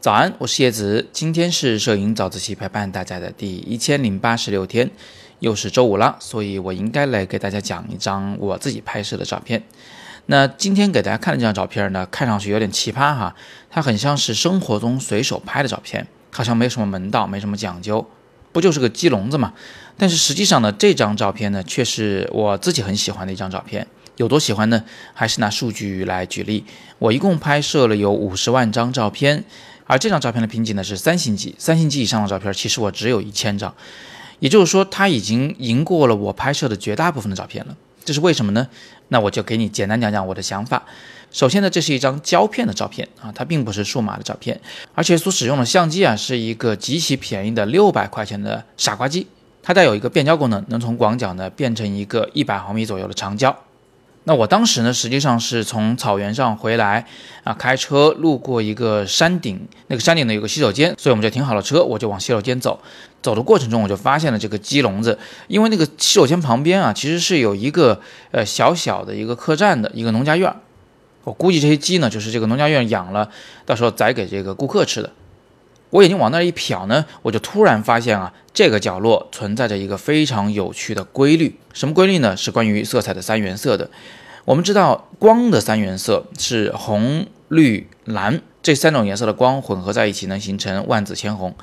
早安，我是叶子。今天是摄影早自习陪伴大家的第一千零八十六天，又是周五了，所以我应该来给大家讲一张我自己拍摄的照片。那今天给大家看的这张照片呢，看上去有点奇葩哈，它很像是生活中随手拍的照片，好像没什么门道，没什么讲究，不就是个鸡笼子嘛？但是实际上呢，这张照片呢，却是我自己很喜欢的一张照片。有多喜欢呢？还是拿数据来举例，我一共拍摄了有五十万张照片。而这张照片的评级呢是三星级，三星级以上的照片，其实我只有一千张，也就是说，它已经赢过了我拍摄的绝大部分的照片了。这是为什么呢？那我就给你简单讲讲我的想法。首先呢，这是一张胶片的照片啊，它并不是数码的照片，而且所使用的相机啊是一个极其便宜的六百块钱的傻瓜机，它带有一个变焦功能，能从广角呢变成一个一百毫米左右的长焦。那我当时呢，实际上是从草原上回来啊，开车路过一个山顶，那个山顶呢有个洗手间，所以我们就停好了车，我就往洗手间走。走的过程中，我就发现了这个鸡笼子，因为那个洗手间旁边啊，其实是有一个呃小小的一个客栈的一个农家院。我估计这些鸡呢，就是这个农家院养了，到时候宰给这个顾客吃的。我眼睛往那一瞟呢，我就突然发现啊，这个角落存在着一个非常有趣的规律。什么规律呢？是关于色彩的三原色的。我们知道光的三原色是红、绿、蓝这三种颜色的光混合在一起，能形成万紫千红。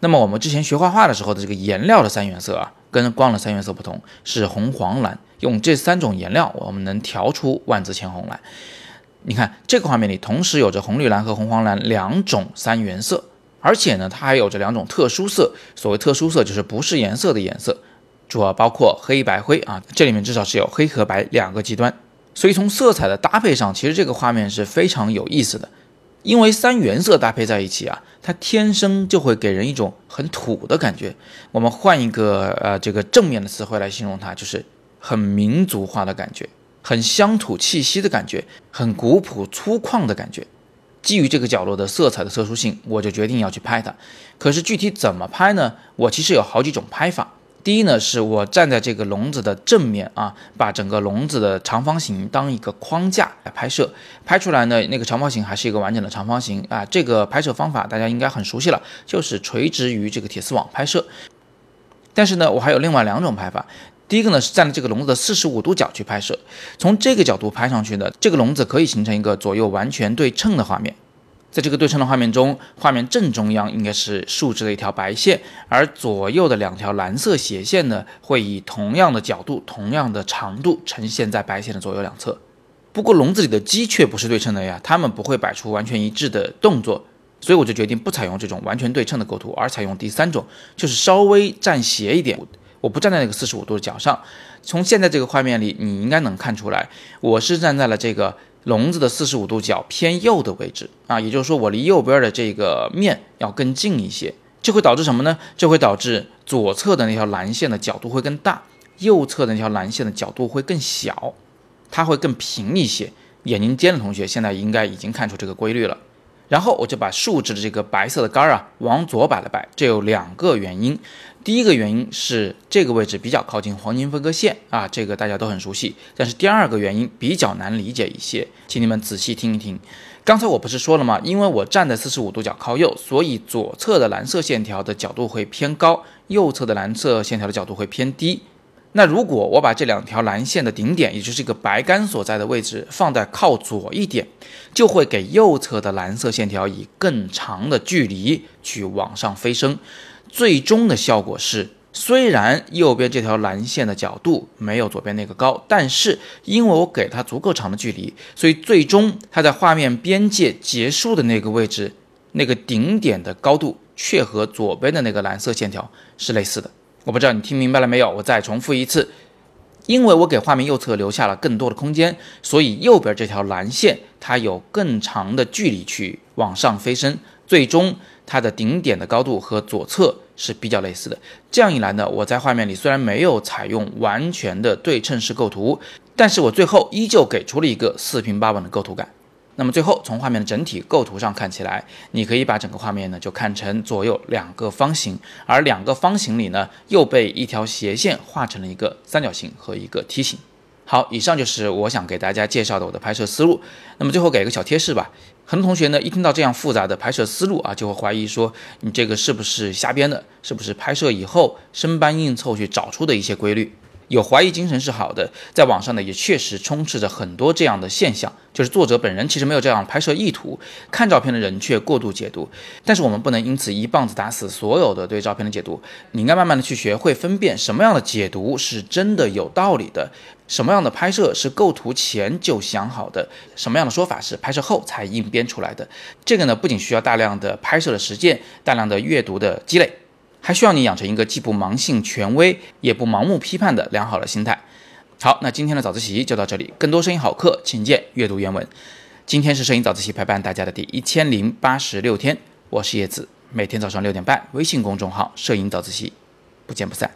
那么我们之前学画画的时候的这个颜料的三原色啊，跟光的三原色不同，是红、黄、蓝。用这三种颜料，我们能调出万紫千红来。你看这个画面里，同时有着红、绿、蓝和红、黄、蓝两种三原色。而且呢，它还有着两种特殊色。所谓特殊色，就是不是颜色的颜色，主要包括黑白灰啊。这里面至少是有黑和白两个极端。所以从色彩的搭配上，其实这个画面是非常有意思的。因为三原色搭配在一起啊，它天生就会给人一种很土的感觉。我们换一个呃这个正面的词汇来形容它，就是很民族化的感觉，很乡土气息的感觉，很古朴粗犷的感觉。基于这个角落的色彩的特殊性，我就决定要去拍它。可是具体怎么拍呢？我其实有好几种拍法。第一呢，是我站在这个笼子的正面啊，把整个笼子的长方形当一个框架来拍摄，拍出来呢，那个长方形还是一个完整的长方形啊。这个拍摄方法大家应该很熟悉了，就是垂直于这个铁丝网拍摄。但是呢，我还有另外两种拍法。第一个呢是站在这个笼子的四十五度角去拍摄，从这个角度拍上去呢，这个笼子可以形成一个左右完全对称的画面。在这个对称的画面中，画面正中央应该是竖直的一条白线，而左右的两条蓝色斜线呢，会以同样的角度、同样的长度呈现在白线的左右两侧。不过笼子里的鸡却不是对称的呀，它们不会摆出完全一致的动作，所以我就决定不采用这种完全对称的构图，而采用第三种，就是稍微站斜一点。我不站在那个四十五度的角上，从现在这个画面里，你应该能看出来，我是站在了这个笼子的四十五度角偏右的位置啊，也就是说，我离右边的这个面要更近一些，这会导致什么呢？这会导致左侧的那条蓝线的角度会更大，右侧的那条蓝线的角度会更小，它会更平一些。眼睛尖的同学现在应该已经看出这个规律了。然后我就把竖直的这个白色的杆儿啊往左摆了摆，这有两个原因。第一个原因是这个位置比较靠近黄金分割线啊，这个大家都很熟悉。但是第二个原因比较难理解一些，请你们仔细听一听。刚才我不是说了吗？因为我站在四十五度角靠右，所以左侧的蓝色线条的角度会偏高，右侧的蓝色线条的角度会偏低。那如果我把这两条蓝线的顶点，也就是这个白杆所在的位置放在靠左一点，就会给右侧的蓝色线条以更长的距离去往上飞升。最终的效果是，虽然右边这条蓝线的角度没有左边那个高，但是因为我给它足够长的距离，所以最终它在画面边界结束的那个位置，那个顶点的高度却和左边的那个蓝色线条是类似的。我不知道你听明白了没有？我再重复一次，因为我给画面右侧留下了更多的空间，所以右边这条蓝线它有更长的距离去往上飞升，最终它的顶点的高度和左侧。是比较类似的，这样一来呢，我在画面里虽然没有采用完全的对称式构图，但是我最后依旧给出了一个四平八稳的构图感。那么最后从画面的整体构图上看起来，你可以把整个画面呢就看成左右两个方形，而两个方形里呢又被一条斜线画成了一个三角形和一个梯形。好，以上就是我想给大家介绍的我的拍摄思路。那么最后给一个小贴士吧。很多同学呢，一听到这样复杂的拍摄思路啊，就会怀疑说你这个是不是瞎编的？是不是拍摄以后生搬硬凑去找出的一些规律？有怀疑精神是好的，在网上呢也确实充斥着很多这样的现象，就是作者本人其实没有这样拍摄意图，看照片的人却过度解读。但是我们不能因此一棒子打死所有的对照片的解读，你应该慢慢的去学会分辨什么样的解读是真的有道理的，什么样的拍摄是构图前就想好的，什么样的说法是拍摄后才硬编出来的。这个呢不仅需要大量的拍摄的实践，大量的阅读的积累。还需要你养成一个既不盲信权威，也不盲目批判的良好的心态。好，那今天的早自习就到这里。更多声音好课，请见阅读原文。今天是摄影早自习陪伴大家的第一千零八十六天，我是叶子，每天早上六点半，微信公众号“摄影早自习”，不见不散。